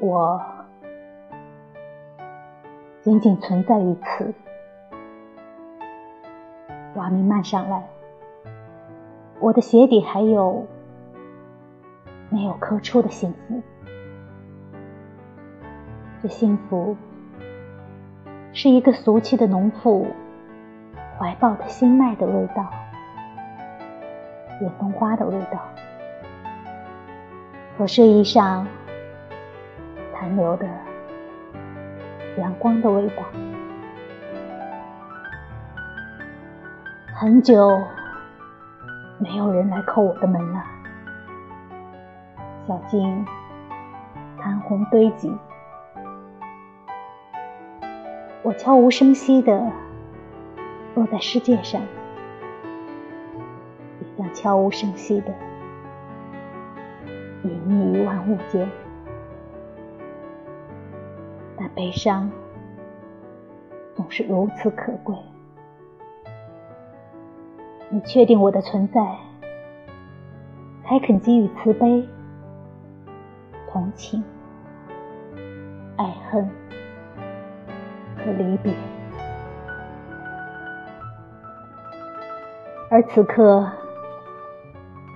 我仅仅存在于此。瓦弥漫上来，我的鞋底还有没有磕出的幸福。这幸福是一个俗气的农妇怀抱的心脉的味道，远东花的味道，和睡衣上残留的阳光的味道。很久没有人来叩我的门了，小径残红堆积，我悄无声息地落在世界上，也将悄无声息地隐匿于万物间。但悲伤总是如此可贵。你确定我的存在，才肯给予慈悲、同情、爱恨和离别。而此刻，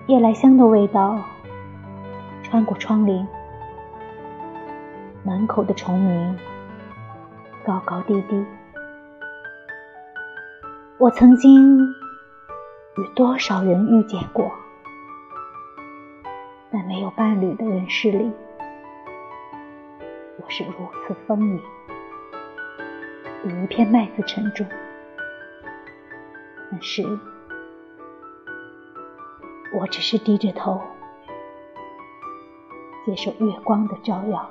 夜来香的味道穿过窗棂，门口的虫鸣高高低低。我曾经。与多少人遇见过，在没有伴侣的人世里，我是如此丰盈，比一片麦子沉重。但是，我只是低着头，接受月光的照耀。